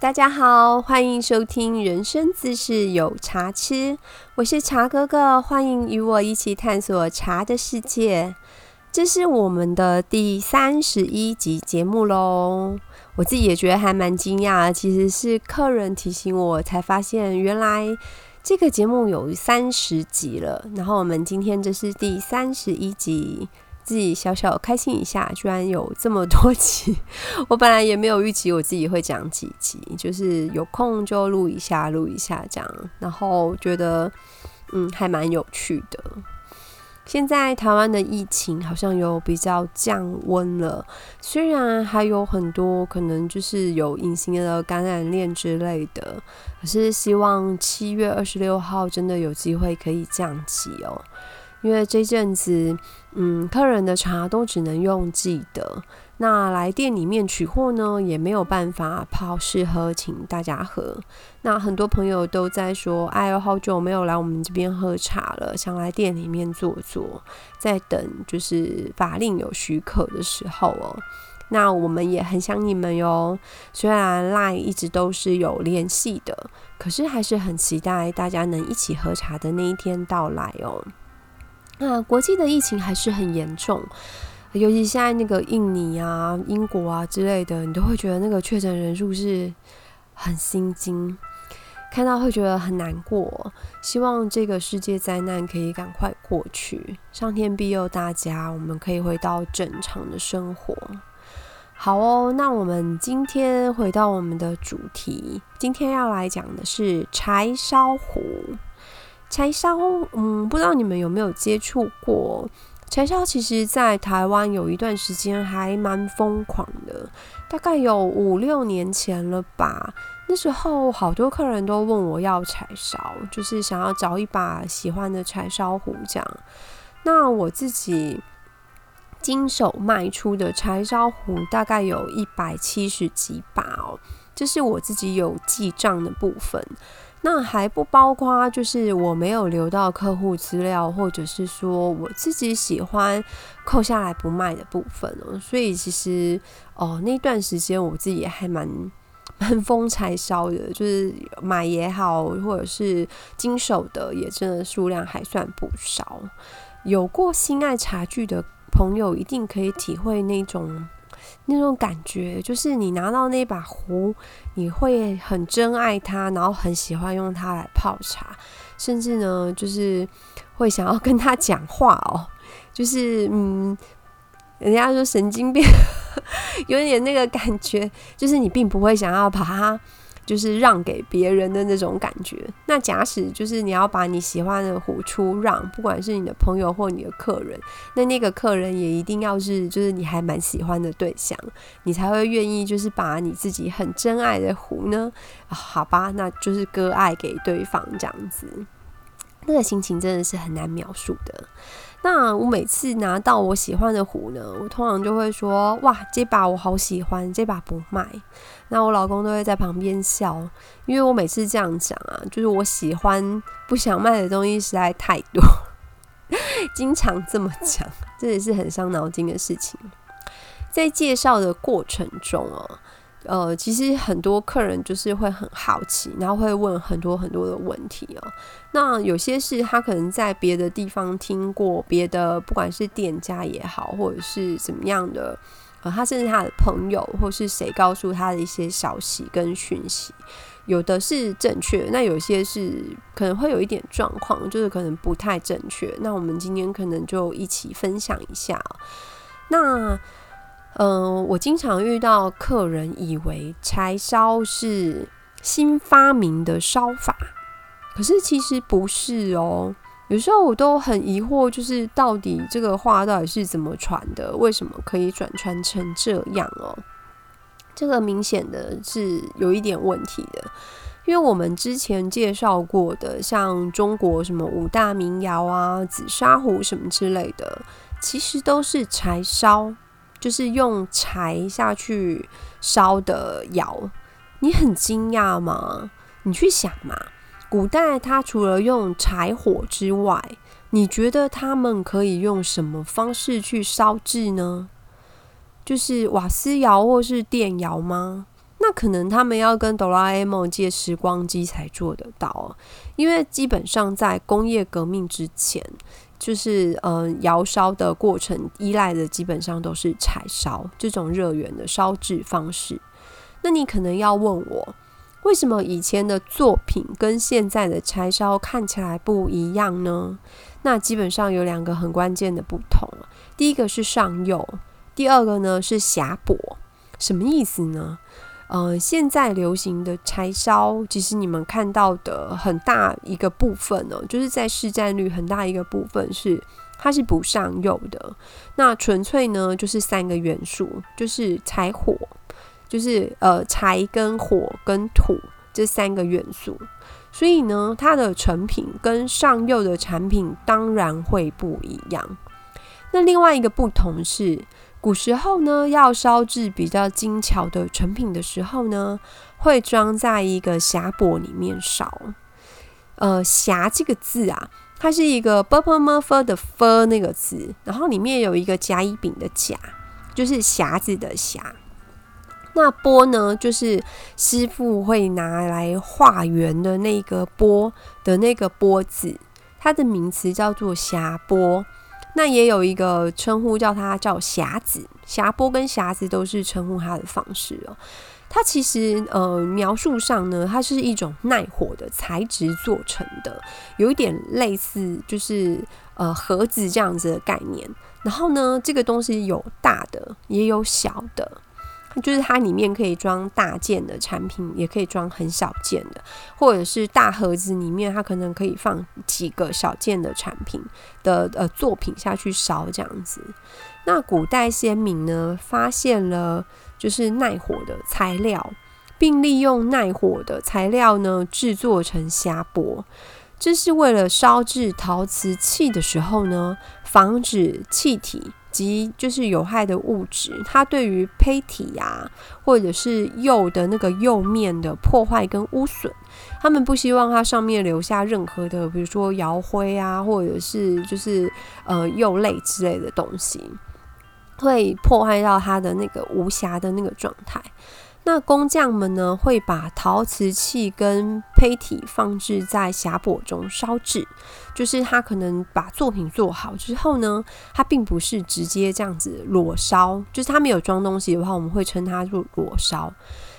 大家好，欢迎收听人生姿势有茶吃，我是茶哥哥，欢迎与我一起探索茶的世界。这是我们的第三十一集节目喽，我自己也觉得还蛮惊讶，其实是客人提醒我才发现，原来这个节目有三十集了。然后我们今天这是第三十一集。自己小小开心一下，居然有这么多 集，我本来也没有预期我自己会讲几集，就是有空就录一下，录一下这样，然后觉得嗯还蛮有趣的。现在台湾的疫情好像有比较降温了，虽然还有很多可能就是有隐形的感染链之类的，可是希望七月二十六号真的有机会可以降级哦。因为这阵子，嗯，客人的茶都只能用寄的，那来店里面取货呢，也没有办法泡试喝，请大家喝。那很多朋友都在说，哎呦，好久没有来我们这边喝茶了，想来店里面坐坐，在等就是法令有许可的时候哦。那我们也很想你们哟，虽然 LINE 一直都是有联系的，可是还是很期待大家能一起喝茶的那一天到来哦。那国际的疫情还是很严重，尤其现在那个印尼啊、英国啊之类的，你都会觉得那个确诊人数是很心惊，看到会觉得很难过。希望这个世界灾难可以赶快过去，上天庇佑大家，我们可以回到正常的生活。好哦，那我们今天回到我们的主题，今天要来讲的是柴烧壶。柴烧，嗯，不知道你们有没有接触过柴烧？其实，在台湾有一段时间还蛮疯狂的，大概有五六年前了吧。那时候好多客人都问我要柴烧，就是想要找一把喜欢的柴烧壶这样。那我自己经手卖出的柴烧壶大概有一百七十几把哦，这是我自己有记账的部分。那还不包括，就是我没有留到客户资料，或者是说我自己喜欢扣下来不卖的部分哦。所以其实哦，那段时间我自己也还蛮 蛮疯柴烧的，就是买也好，或者是经手的，也真的数量还算不少。有过心爱茶具的朋友，一定可以体会那种。那种感觉就是你拿到那把壶，你会很珍爱它，然后很喜欢用它来泡茶，甚至呢，就是会想要跟他讲话哦。就是嗯，人家说神经病，有点那个感觉，就是你并不会想要把它。就是让给别人的那种感觉。那假使就是你要把你喜欢的壶出让，不管是你的朋友或你的客人，那那个客人也一定要是就是你还蛮喜欢的对象，你才会愿意就是把你自己很珍爱的壶呢，好吧，那就是割爱给对方这样子，那个心情真的是很难描述的。那我每次拿到我喜欢的壶呢，我通常就会说：“哇，这把我好喜欢，这把不卖。”那我老公都会在旁边笑，因为我每次这样讲啊，就是我喜欢不想卖的东西实在太多，经常这么讲，这也是很伤脑筋的事情。在介绍的过程中哦。呃，其实很多客人就是会很好奇，然后会问很多很多的问题哦。那有些是他可能在别的地方听过别的，不管是店家也好，或者是怎么样的，呃，他甚至他的朋友或是谁告诉他的一些消息跟讯息，有的是正确，那有些是可能会有一点状况，就是可能不太正确。那我们今天可能就一起分享一下。那。嗯，我经常遇到客人以为柴烧是新发明的烧法，可是其实不是哦。有时候我都很疑惑，就是到底这个话到底是怎么传的？为什么可以转传成这样哦？这个明显的是有一点问题的，因为我们之前介绍过的，像中国什么五大名窑啊、紫砂壶什么之类的，其实都是柴烧。就是用柴下去烧的窑，你很惊讶吗？你去想嘛，古代他除了用柴火之外，你觉得他们可以用什么方式去烧制呢？就是瓦斯窑或是电窑吗？那可能他们要跟哆啦 A 梦借时光机才做得到，因为基本上在工业革命之前，就是嗯窑烧的过程依赖的基本上都是柴烧这种热源的烧制方式。那你可能要问我，为什么以前的作品跟现在的柴烧看起来不一样呢？那基本上有两个很关键的不同，第一个是上釉，第二个呢是匣薄。什么意思呢？呃，现在流行的柴烧，其实你们看到的很大一个部分呢，就是在市占率很大一个部分是它是不上釉的。那纯粹呢就是三个元素，就是柴火，就是呃柴跟火跟土这三个元素。所以呢，它的成品跟上釉的产品当然会不一样。那另外一个不同是。古时候呢，要烧制比较精巧的成品的时候呢，会装在一个匣钵里面烧。呃，匣这个字啊，它是一个 b p m f 的 f 那个字，然后里面有一个甲乙丙的甲，就是匣子的匣。那钵呢，就是师傅会拿来化缘的那个钵的那个钵子，它的名词叫做匣钵。那也有一个称呼叫它叫匣子，匣钵跟匣子都是称呼它的方式哦。它其实呃描述上呢，它是一种耐火的材质做成的，有一点类似就是呃盒子这样子的概念。然后呢，这个东西有大的也有小的。就是它里面可以装大件的产品，也可以装很小件的，或者是大盒子里面，它可能可以放几个小件的产品的呃作品下去烧这样子。那古代先民呢，发现了就是耐火的材料，并利用耐火的材料呢制作成匣钵，这是为了烧制陶瓷器的时候呢，防止气体。及就是有害的物质，它对于胚体呀，或者是釉的那个釉面的破坏跟污损，他们不希望它上面留下任何的，比如说窑灰啊，或者是就是呃釉类之类的东西，会破坏到它的那个无瑕的那个状态。那工匠们呢，会把陶瓷器跟胚体放置在匣钵中烧制，就是他可能把作品做好之后呢，他并不是直接这样子裸烧，就是他没有装东西的话，我们会称它做裸烧。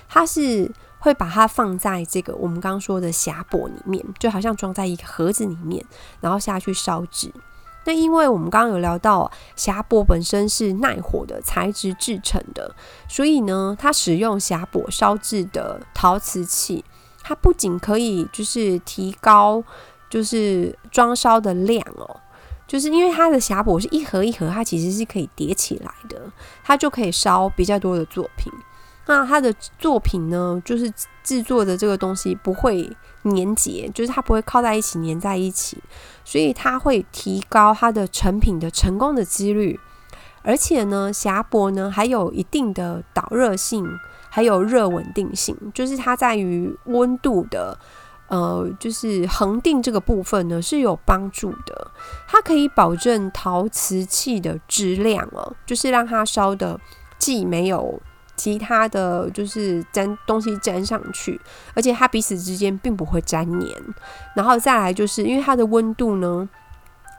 它是会把它放在这个我们刚刚说的匣钵里面，就好像装在一个盒子里面，然后下去烧制。那因为我们刚刚有聊到，匣钵本身是耐火的材质制成的，所以呢，它使用匣钵烧制的陶瓷器，它不仅可以就是提高就是装烧的量哦，就是因为它的匣钵是一盒一盒，它其实是可以叠起来的，它就可以烧比较多的作品。那它的作品呢，就是制作的这个东西不会粘结，就是它不会靠在一起粘在一起，所以它会提高它的成品的成功的几率。而且呢，匣钵呢还有一定的导热性，还有热稳定性，就是它在于温度的呃，就是恒定这个部分呢是有帮助的。它可以保证陶瓷器的质量哦，就是让它烧的既没有。其他的就是粘东西粘上去，而且它彼此之间并不会粘黏。然后再来就是因为它的温度呢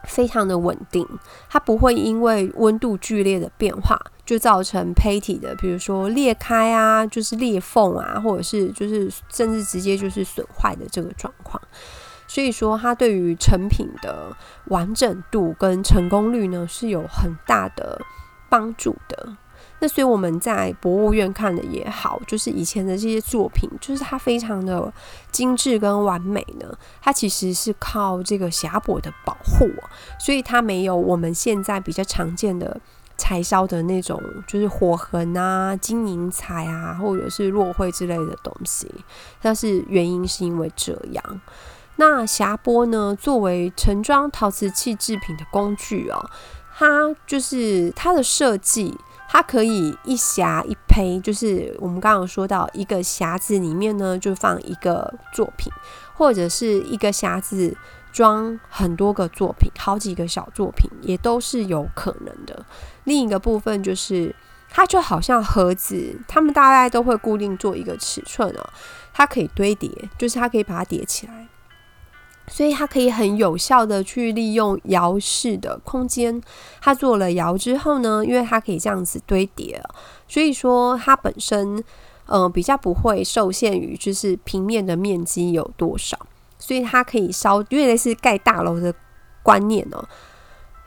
非常的稳定，它不会因为温度剧烈的变化就造成胚体的，比如说裂开啊，就是裂缝啊，或者是就是甚至直接就是损坏的这个状况。所以说它对于成品的完整度跟成功率呢是有很大的帮助的。那所以我们在博物院看的也好，就是以前的这些作品，就是它非常的精致跟完美呢。它其实是靠这个匣钵的保护，所以它没有我们现在比较常见的柴烧的那种，就是火痕啊、金银彩啊，或者是落灰之类的东西。但是原因是因为这样。那匣钵呢，作为盛装陶瓷器制品的工具哦，它就是它的设计。它可以一匣一胚，就是我们刚刚说到一个匣子里面呢，就放一个作品，或者是一个匣子装很多个作品，好几个小作品也都是有可能的。另一个部分就是它就好像盒子，它们大概都会固定做一个尺寸哦，它可以堆叠，就是它可以把它叠起来，所以它可以很有效的去利用窑室的空间。它做了窑之后呢，因为它可以这样子堆叠，所以说它本身呃比较不会受限于就是平面的面积有多少，所以它可以烧，因为类似盖大楼的观念哦。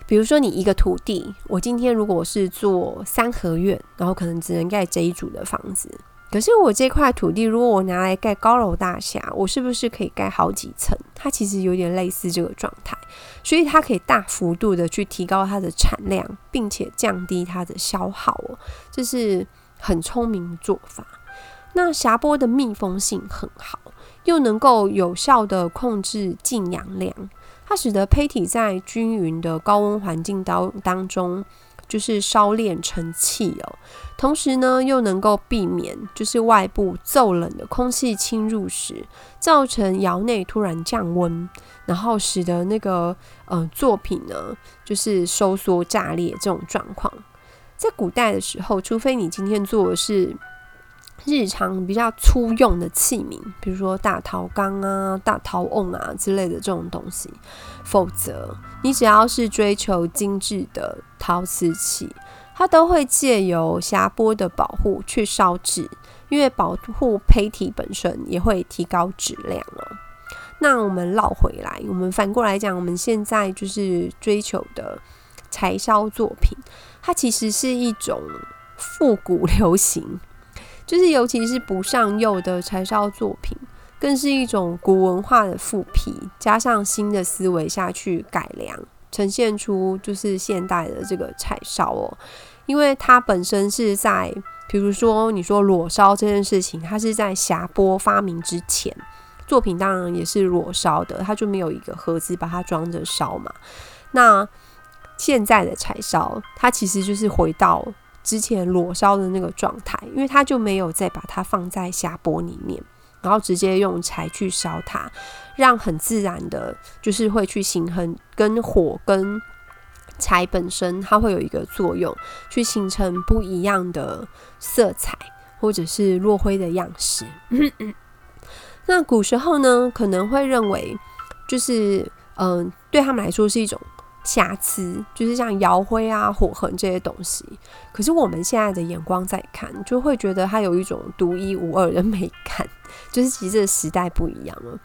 比如说，你一个土地，我今天如果是做三合院，然后可能只能盖这一组的房子。可是我这块土地，如果我拿来盖高楼大厦，我是不是可以盖好几层？它其实有点类似这个状态，所以它可以大幅度的去提高它的产量，并且降低它的消耗哦，这是很聪明的做法。那霞波的密封性很好，又能够有效的控制进氧量。它使得胚体在均匀的高温环境当当中，就是烧炼成气哦。同时呢，又能够避免就是外部骤冷的空气侵入时，造成窑内突然降温，然后使得那个呃作品呢，就是收缩炸裂这种状况。在古代的时候，除非你今天做的是。日常比较粗用的器皿，比如说大陶缸啊、大陶瓮啊之类的这种东西，否则你只要是追求精致的陶瓷器，它都会借由霞波的保护去烧制，因为保护胚体本身也会提高质量哦。那我们绕回来，我们反过来讲，我们现在就是追求的柴烧作品，它其实是一种复古流行。就是，尤其是不上釉的柴烧作品，更是一种古文化的复辟，加上新的思维下去改良，呈现出就是现代的这个柴烧哦。因为它本身是在，比如说你说裸烧这件事情，它是在霞波发明之前，作品当然也是裸烧的，它就没有一个盒子把它装着烧嘛。那现在的柴烧，它其实就是回到。之前裸烧的那个状态，因为它就没有再把它放在匣钵里面，然后直接用柴去烧它，让很自然的，就是会去形成跟火跟柴本身它会有一个作用，去形成不一样的色彩或者是落灰的样式。那古时候呢，可能会认为，就是嗯，对他们来说是一种。瑕疵就是像窑灰啊、火痕这些东西，可是我们现在的眼光在看，就会觉得它有一种独一无二的美感。就是其实这时代不一样了，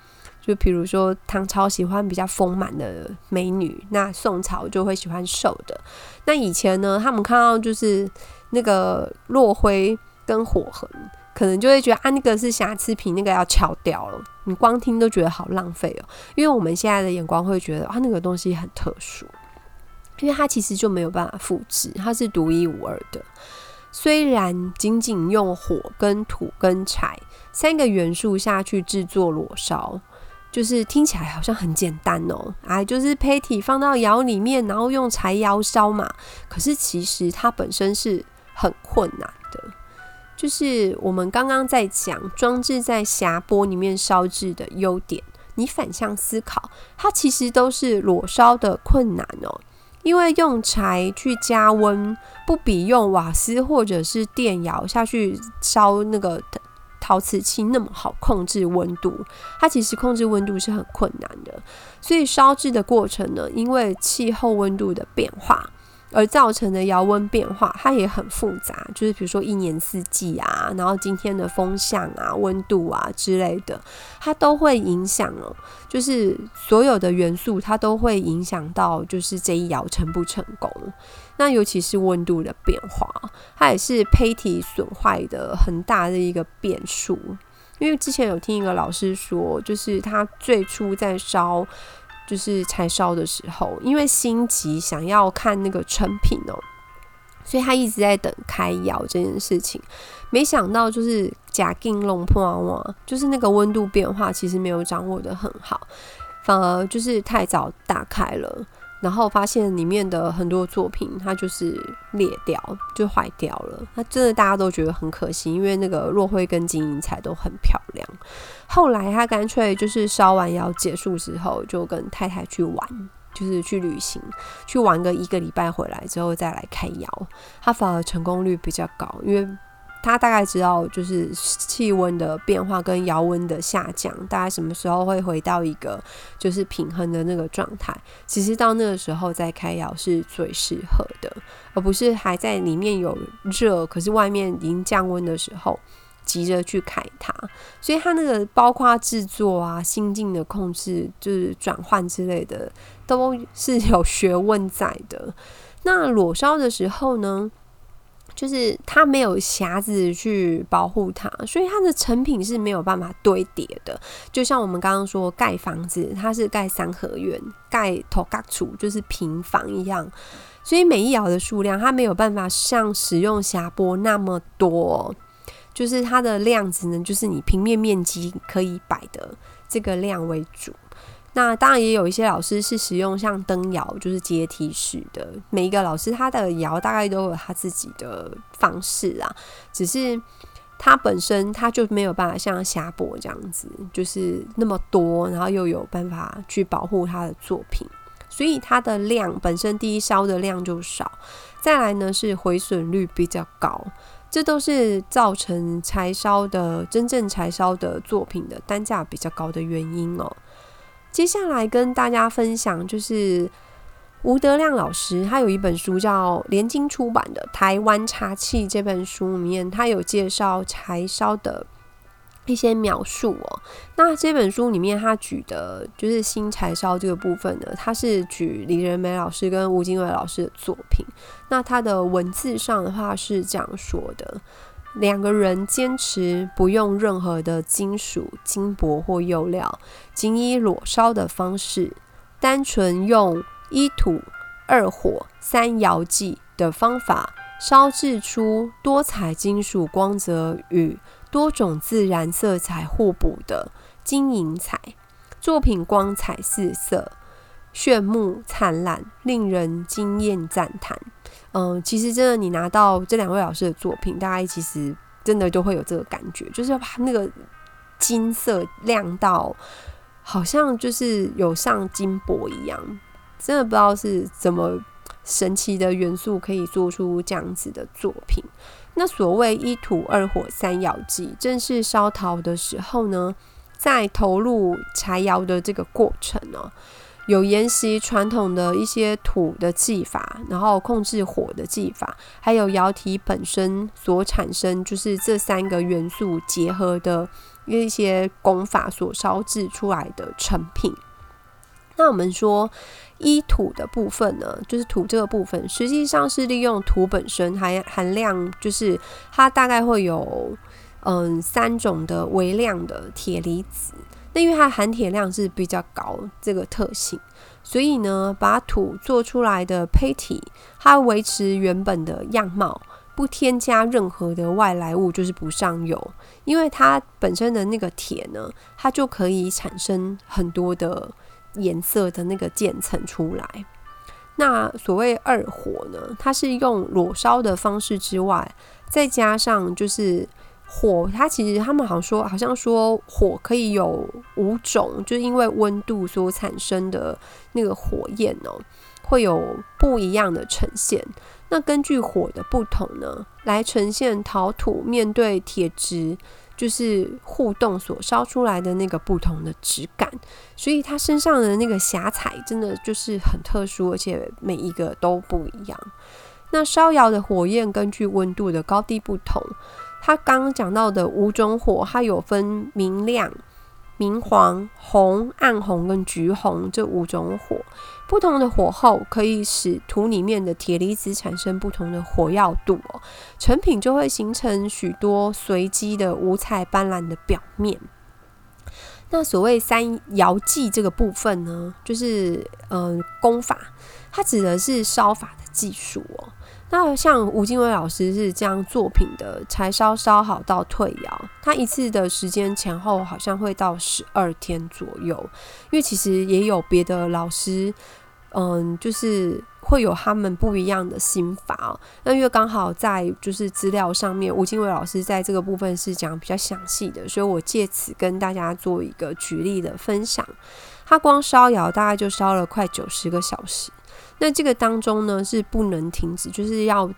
就比如说唐朝喜欢比较丰满的美女，那宋朝就会喜欢瘦的。那以前呢，他们看到就是那个落灰跟火痕。可能就会觉得啊，那个是瑕疵品，那个要敲掉了。你光听都觉得好浪费哦。因为我们现在的眼光会觉得啊，那个东西很特殊，因为它其实就没有办法复制，它是独一无二的。虽然仅仅用火跟土跟柴三个元素下去制作裸烧，就是听起来好像很简单哦，哎，就是胚体放到窑里面，然后用柴窑烧嘛。可是其实它本身是很困难的。就是我们刚刚在讲装置在匣钵里面烧制的优点，你反向思考，它其实都是裸烧的困难哦。因为用柴去加温，不比用瓦斯或者是电窑下去烧那个陶瓷器那么好控制温度。它其实控制温度是很困难的，所以烧制的过程呢，因为气候温度的变化。而造成的窑温变化，它也很复杂，就是比如说一年四季啊，然后今天的风向啊、温度啊之类的，它都会影响哦。就是所有的元素，它都会影响到，就是这一窑成不成功。那尤其是温度的变化，它也是胚体损坏的很大的一个变数。因为之前有听一个老师说，就是他最初在烧。就是柴烧的时候，因为心急想要看那个成品哦，所以他一直在等开窑这件事情。没想到就是假金龙破啊，就是那个温度变化其实没有掌握的很好，反而就是太早打开了。然后发现里面的很多作品，它就是裂掉，就坏掉了。那真的大家都觉得很可惜，因为那个落灰跟金银彩都很漂亮。后来他干脆就是烧完窑结束之后，就跟太太去玩，就是去旅行，去玩个一个礼拜回来之后再来开窑，他反而成功率比较高，因为。他大概知道，就是气温的变化跟窑温的下降，大概什么时候会回到一个就是平衡的那个状态。其实到那个时候再开窑是最适合的，而不是还在里面有热，可是外面已经降温的时候急着去开它。所以它那个包括制作啊、心境的控制、就是转换之类的，都是有学问在的。那裸烧的时候呢？就是它没有匣子去保护它，所以它的成品是没有办法堆叠的。就像我们刚刚说盖房子，它是盖三合院、盖头盖厝，就是平房一样。所以每一窑的数量，它没有办法像使用匣钵那么多，就是它的量只能就是你平面面积可以摆的这个量为主。那当然也有一些老师是使用像灯窑，就是阶梯式的。每一个老师他的窑大概都有他自己的方式啊，只是他本身他就没有办法像霞博这样子，就是那么多，然后又有办法去保护他的作品，所以它的量本身第一烧的量就少，再来呢是毁损率比较高，这都是造成柴烧的真正柴烧的作品的单价比较高的原因哦。接下来跟大家分享，就是吴德亮老师，他有一本书叫联经出版的《台湾茶器》这本书里面，他有介绍柴烧的一些描述哦。那这本书里面，他举的就是新柴烧这个部分呢，他是举李仁美老师跟吴金伟老师的作品。那他的文字上的话是这样说的。两个人坚持不用任何的金属、金箔或釉料，仅以裸烧的方式，单纯用一土二火三窑技的方法，烧制出多彩金属光泽与多种自然色彩互补的金银彩作品，光彩四色，炫目灿烂，令人惊艳赞叹。嗯，其实真的，你拿到这两位老师的作品，大家其实真的就会有这个感觉，就是要把那个金色亮到，好像就是有上金箔一样，真的不知道是怎么神奇的元素可以做出这样子的作品。那所谓一土二火三窑技，正是烧陶的时候呢，在投入柴窑的这个过程呢。有沿袭传统的一些土的技法，然后控制火的技法，还有窑体本身所产生，就是这三个元素结合的一些功法所烧制出来的成品。那我们说一土的部分呢，就是土这个部分，实际上是利用土本身含含量，就是它大概会有嗯三种的微量的铁离子。那因为它含铁量是比较高，这个特性，所以呢，把土做出来的胚体，它维持原本的样貌，不添加任何的外来物，就是不上油。因为它本身的那个铁呢，它就可以产生很多的颜色的那个渐层出来。那所谓二火呢，它是用裸烧的方式之外，再加上就是。火，它其实他们好像说，好像说火可以有五种，就是因为温度所产生的那个火焰哦，会有不一样的呈现。那根据火的不同呢，来呈现陶土面对铁质就是互动所烧出来的那个不同的质感。所以它身上的那个霞彩真的就是很特殊，而且每一个都不一样。那烧窑的火焰根据温度的高低不同。他刚刚讲到的五种火，它有分明亮、明黄、红、暗红跟橘红这五种火。不同的火候可以使土里面的铁离子产生不同的火药度哦，成品就会形成许多随机的五彩斑斓的表面。那所谓三窑技这个部分呢，就是嗯功法，它指的是烧法的技术哦。那像吴金伟老师是将作品的柴烧烧好到退窑，他一次的时间前后好像会到十二天左右。因为其实也有别的老师，嗯，就是会有他们不一样的心法。那因为刚好在就是资料上面，吴金伟老师在这个部分是讲比较详细的，所以我借此跟大家做一个举例的分享。他光烧窑大概就烧了快九十个小时。那这个当中呢是不能停止，就是要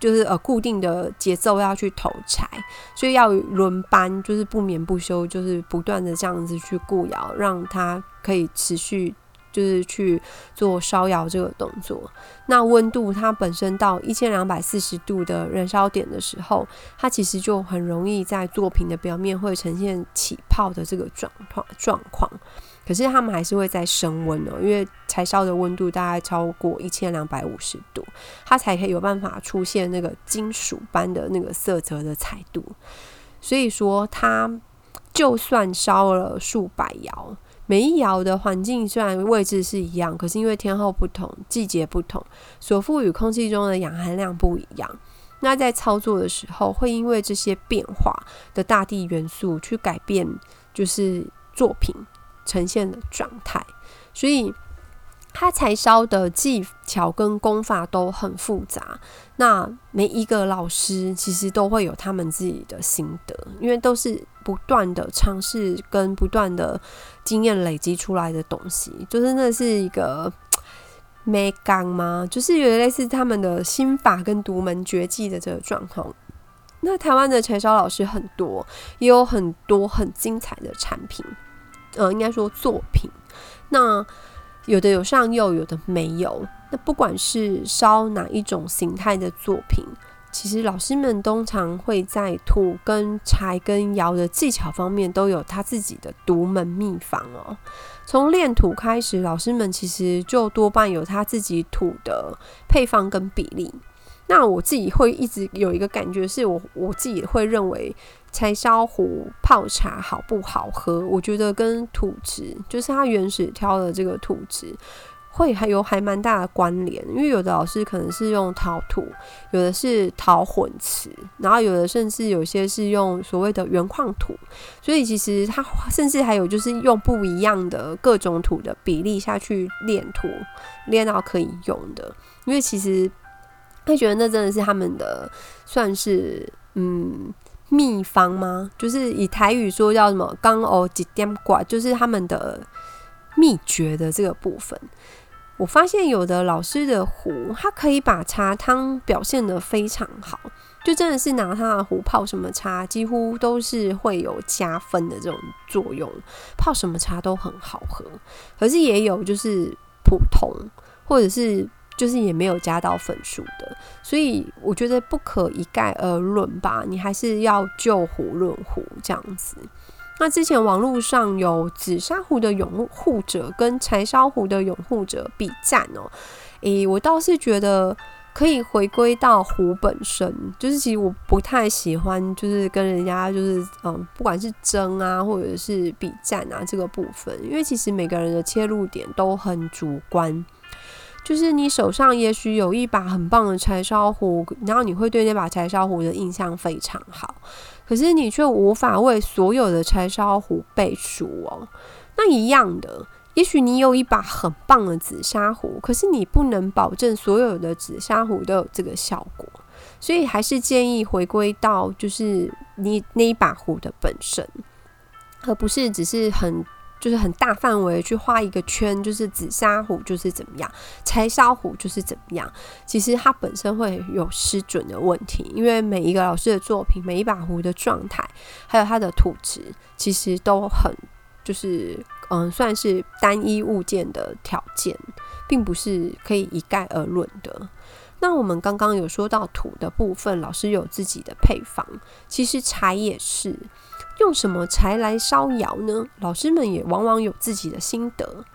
就是呃固定的节奏要去投柴，所以要轮班，就是不眠不休，就是不断的这样子去固窑，让它可以持续。就是去做烧窑这个动作，那温度它本身到一千两百四十度的燃烧点的时候，它其实就很容易在作品的表面会呈现起泡的这个状况状况。可是他们还是会在升温哦，因为柴烧的温度大概超过一千两百五十度，它才可以有办法出现那个金属般的那个色泽的彩度。所以说，它就算烧了数百窑。每一窑的环境虽然位置是一样，可是因为天候不同、季节不同，所赋予空气中的氧含量不一样。那在操作的时候，会因为这些变化的大地元素去改变，就是作品呈现的状态。所以。他柴烧的技巧跟功法都很复杂，那每一个老师其实都会有他们自己的心得，因为都是不断的尝试跟不断的经验累积出来的东西，就是那是一个没刚吗？就是有类似他们的心法跟独门绝技的这个状况。那台湾的柴烧老师很多，也有很多很精彩的产品，呃，应该说作品。那有的有上釉，有的没有。那不管是烧哪一种形态的作品，其实老师们通常会在土跟柴跟窑的技巧方面都有他自己的独门秘方哦。从炼土开始，老师们其实就多半有他自己土的配方跟比例。那我自己会一直有一个感觉，是我我自己会认为。柴烧壶泡茶好不好喝？我觉得跟土质，就是它原始挑的这个土质，会还有还蛮大的关联。因为有的老师可能是用陶土，有的是陶混瓷，然后有的甚至有些是用所谓的原矿土，所以其实它甚至还有就是用不一样的各种土的比例下去炼土，炼到可以用的。因为其实会觉得那真的是他们的算是嗯。秘方吗？就是以台语说叫什么“刚哦几点挂”，就是他们的秘诀的这个部分。我发现有的老师的壶，他可以把茶汤表现的非常好，就真的是拿他的壶泡什么茶，几乎都是会有加分的这种作用，泡什么茶都很好喝。可是也有就是普通，或者是。就是也没有加到分数的，所以我觉得不可一概而论吧，你还是要就壶论壶这样子。那之前网络上有紫砂壶的拥护者跟柴烧壶的拥护者比战哦，诶，我倒是觉得可以回归到壶本身，就是其实我不太喜欢就是跟人家就是嗯，不管是争啊或者是比战啊这个部分，因为其实每个人的切入点都很主观。就是你手上也许有一把很棒的柴烧壶，然后你会对那把柴烧壶的印象非常好，可是你却无法为所有的柴烧壶背书哦。那一样的，也许你有一把很棒的紫砂壶，可是你不能保证所有的紫砂壶都有这个效果，所以还是建议回归到就是你那一把壶的本身，而不是只是很。就是很大范围去画一个圈，就是紫砂壶就是怎么样，柴烧壶就是怎么样。其实它本身会有失准的问题，因为每一个老师的作品，每一把壶的状态，还有它的土质，其实都很就是嗯，算是单一物件的条件，并不是可以一概而论的。那我们刚刚有说到土的部分，老师有自己的配方，其实柴也是。用什么柴来烧窑呢？老师们也往往有自己的心得。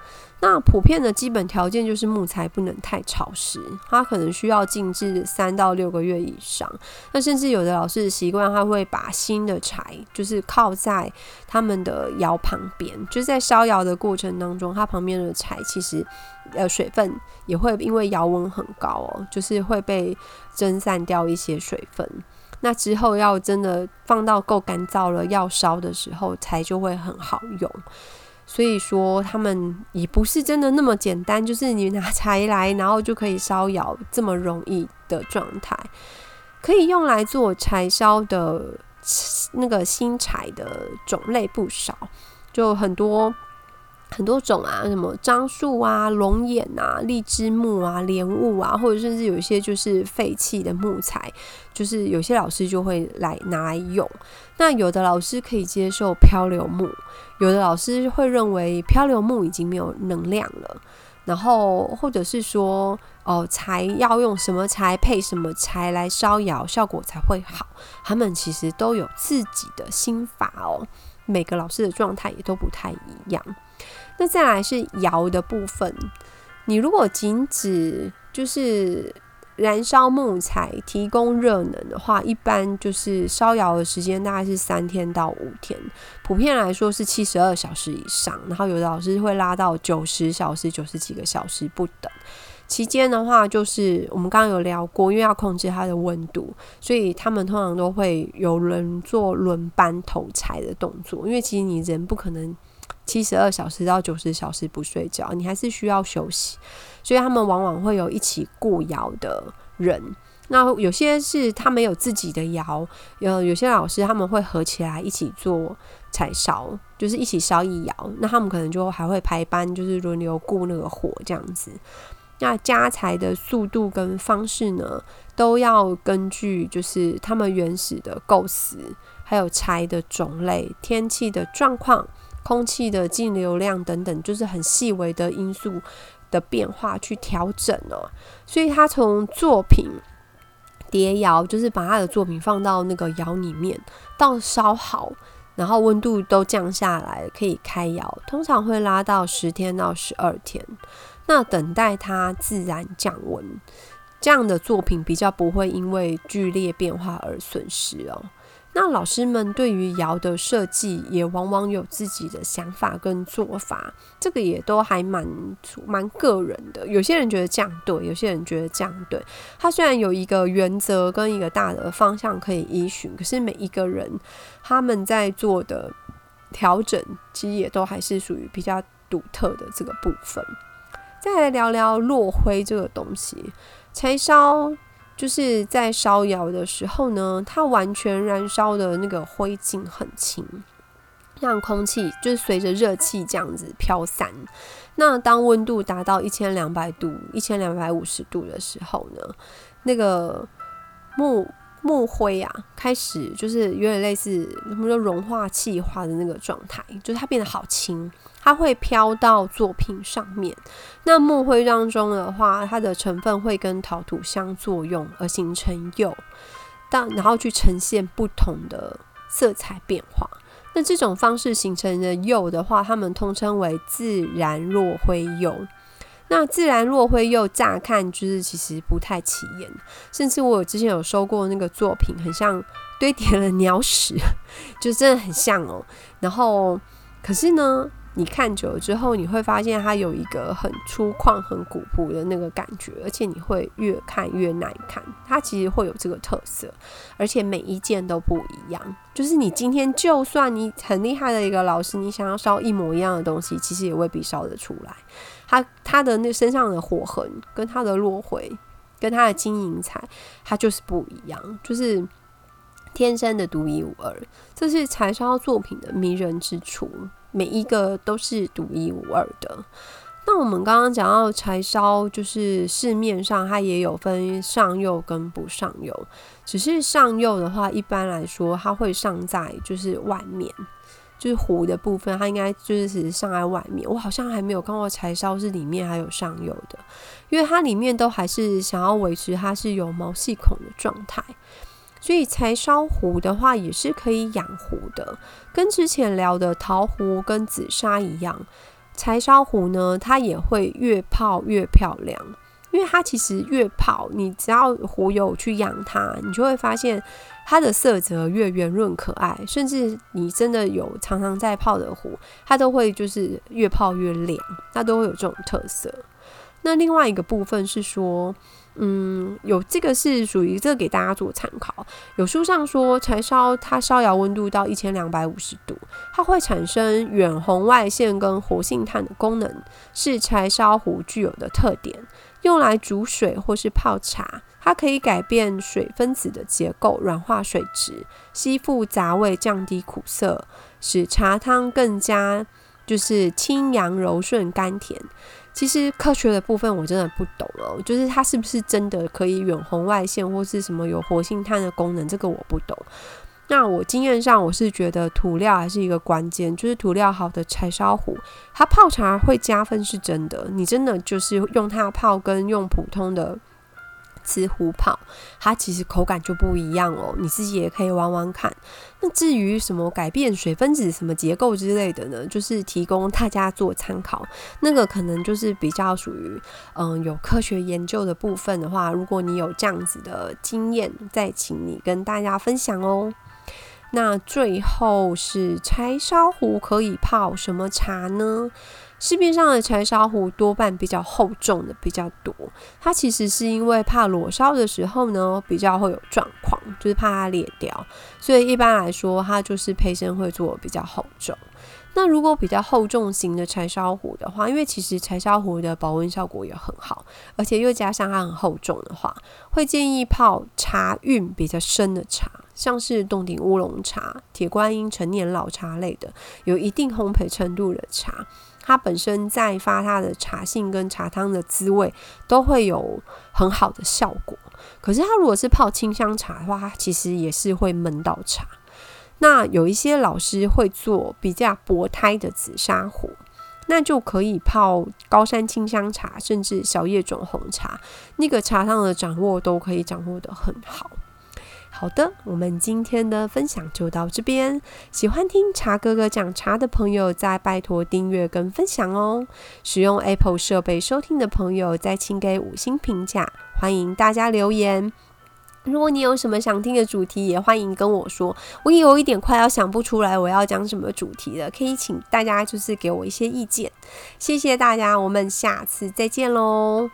那普遍的基本条件就是木材不能太潮湿，它可能需要静置三到六个月以上。那甚至有的老师的习惯，他会把新的柴就是靠在他们的窑旁边，就在烧窑的过程当中，它旁边的柴其实呃水分也会因为窑温很高哦，就是会被蒸散掉一些水分。那之后要真的放到够干燥了，要烧的时候柴就会很好用。所以说他们也不是真的那么简单，就是你拿柴来，然后就可以烧窑这么容易的状态。可以用来做柴烧的那个新柴的种类不少，就很多很多种啊，什么樟树啊、龙眼啊、荔枝木啊、莲雾啊，或者甚至有一些就是废弃的木材，就是有些老师就会来拿来用。那有的老师可以接受漂流木，有的老师会认为漂流木已经没有能量了。然后或者是说，哦，柴要用什么柴配什么柴来烧窑，效果才会好。他们其实都有自己的心法哦。每个老师的状态也都不太一样。那再来是窑的部分，你如果仅只就是燃烧木材提供热能的话，一般就是烧窑的时间大概是三天到五天，普遍来说是七十二小时以上，然后有的老师会拉到九十小时、九十几个小时不等。期间的话，就是我们刚刚有聊过，因为要控制它的温度，所以他们通常都会有人做轮班投柴的动作，因为其实你人不可能。七十二小时到九十小时不睡觉，你还是需要休息，所以他们往往会有一起过窑的人。那有些是他们有自己的窑，有有些老师他们会合起来一起做柴烧，就是一起烧一窑。那他们可能就还会排班，就是轮流过那个火这样子。那加柴的速度跟方式呢，都要根据就是他们原始的构思，还有柴的种类、天气的状况。空气的净流量等等，就是很细微的因素的变化去调整哦。所以他从作品叠窑，就是把他的作品放到那个窑里面，到烧好，然后温度都降下来，可以开窑，通常会拉到十天到十二天。那等待它自然降温，这样的作品比较不会因为剧烈变化而损失哦。那老师们对于窑的设计也往往有自己的想法跟做法，这个也都还蛮蛮个人的。有些人觉得这样对，有些人觉得这样对。它虽然有一个原则跟一个大的方向可以依循，可是每一个人他们在做的调整，其实也都还是属于比较独特的这个部分。再来聊聊落灰这个东西，柴烧。就是在烧窑的时候呢，它完全燃烧的那个灰烬很轻，让空气就是随着热气这样子飘散。那当温度达到一千两百度、一千两百五十度的时候呢，那个木木灰啊，开始就是有点类似什么说融化气化的那个状态，就是它变得好轻。它会飘到作品上面。那木灰当中的话，它的成分会跟陶土相作用而形成釉，但然后去呈现不同的色彩变化。那这种方式形成的釉的话，它们通称为自然落灰釉。那自然落灰釉乍看就是其实不太起眼，甚至我之前有收过那个作品，很像堆叠了鸟屎，就真的很像哦。然后可是呢？你看久了之后，你会发现它有一个很粗犷、很古朴的那个感觉，而且你会越看越耐看。它其实会有这个特色，而且每一件都不一样。就是你今天就算你很厉害的一个老师，你想要烧一模一样的东西，其实也未必烧得出来。它它的那身上的火痕，跟它的落灰，跟它的金银彩，它就是不一样，就是天生的独一无二。这是柴烧作品的迷人之处。每一个都是独一无二的。那我们刚刚讲到柴烧，就是市面上它也有分上釉跟不上釉。只是上釉的话，一般来说它会上在就是外面，就是壶的部分，它应该就是只是上在外面。我好像还没有看过柴烧是里面还有上釉的，因为它里面都还是想要维持它是有毛细孔的状态。所以柴烧壶的话也是可以养壶的，跟之前聊的陶壶跟紫砂一样，柴烧壶呢它也会越泡越漂亮，因为它其实越泡，你只要壶有去养它，你就会发现它的色泽越圆润可爱，甚至你真的有常常在泡的壶，它都会就是越泡越亮，它都会有这种特色。那另外一个部分是说。嗯，有这个是属于这个给大家做参考。有书上说，柴烧它烧窑温度到一千两百五十度，它会产生远红外线跟活性炭的功能，是柴烧壶具有的特点。用来煮水或是泡茶，它可以改变水分子的结构，软化水质，吸附杂味，降低苦涩，使茶汤更加。就是清扬柔顺甘甜。其实科学的部分我真的不懂哦，就是它是不是真的可以远红外线或是什么有活性炭的功能，这个我不懂。那我经验上我是觉得涂料还是一个关键，就是涂料好的柴烧壶，它泡茶会加分是真的。你真的就是用它泡跟用普通的。瓷壶泡，它其实口感就不一样哦。你自己也可以玩玩看。那至于什么改变水分子什么结构之类的呢？就是提供大家做参考。那个可能就是比较属于嗯有科学研究的部分的话，如果你有这样子的经验，再请你跟大家分享哦。那最后是柴烧壶可以泡什么茶呢？市面上的柴烧壶多半比较厚重的比较多，它其实是因为怕裸烧的时候呢比较会有状况，就是怕它裂掉，所以一般来说它就是配身会做比较厚重。那如果比较厚重型的柴烧壶的话，因为其实柴烧壶的保温效果也很好，而且又加上它很厚重的话，会建议泡茶韵比较深的茶，像是洞顶乌龙茶、铁观音陈年老茶类的，有一定烘焙程度的茶。它本身在发它的茶性跟茶汤的滋味都会有很好的效果。可是它如果是泡清香茶的话，它其实也是会闷到茶。那有一些老师会做比较薄胎的紫砂壶，那就可以泡高山清香茶，甚至小叶种红茶，那个茶汤的掌握都可以掌握的很好。好的，我们今天的分享就到这边。喜欢听茶哥哥讲茶的朋友，再拜托订阅跟分享哦。使用 Apple 设备收听的朋友，再请给五星评价。欢迎大家留言。如果你有什么想听的主题，也欢迎跟我说。我有一点快要想不出来我要讲什么主题了，可以请大家就是给我一些意见。谢谢大家，我们下次再见喽。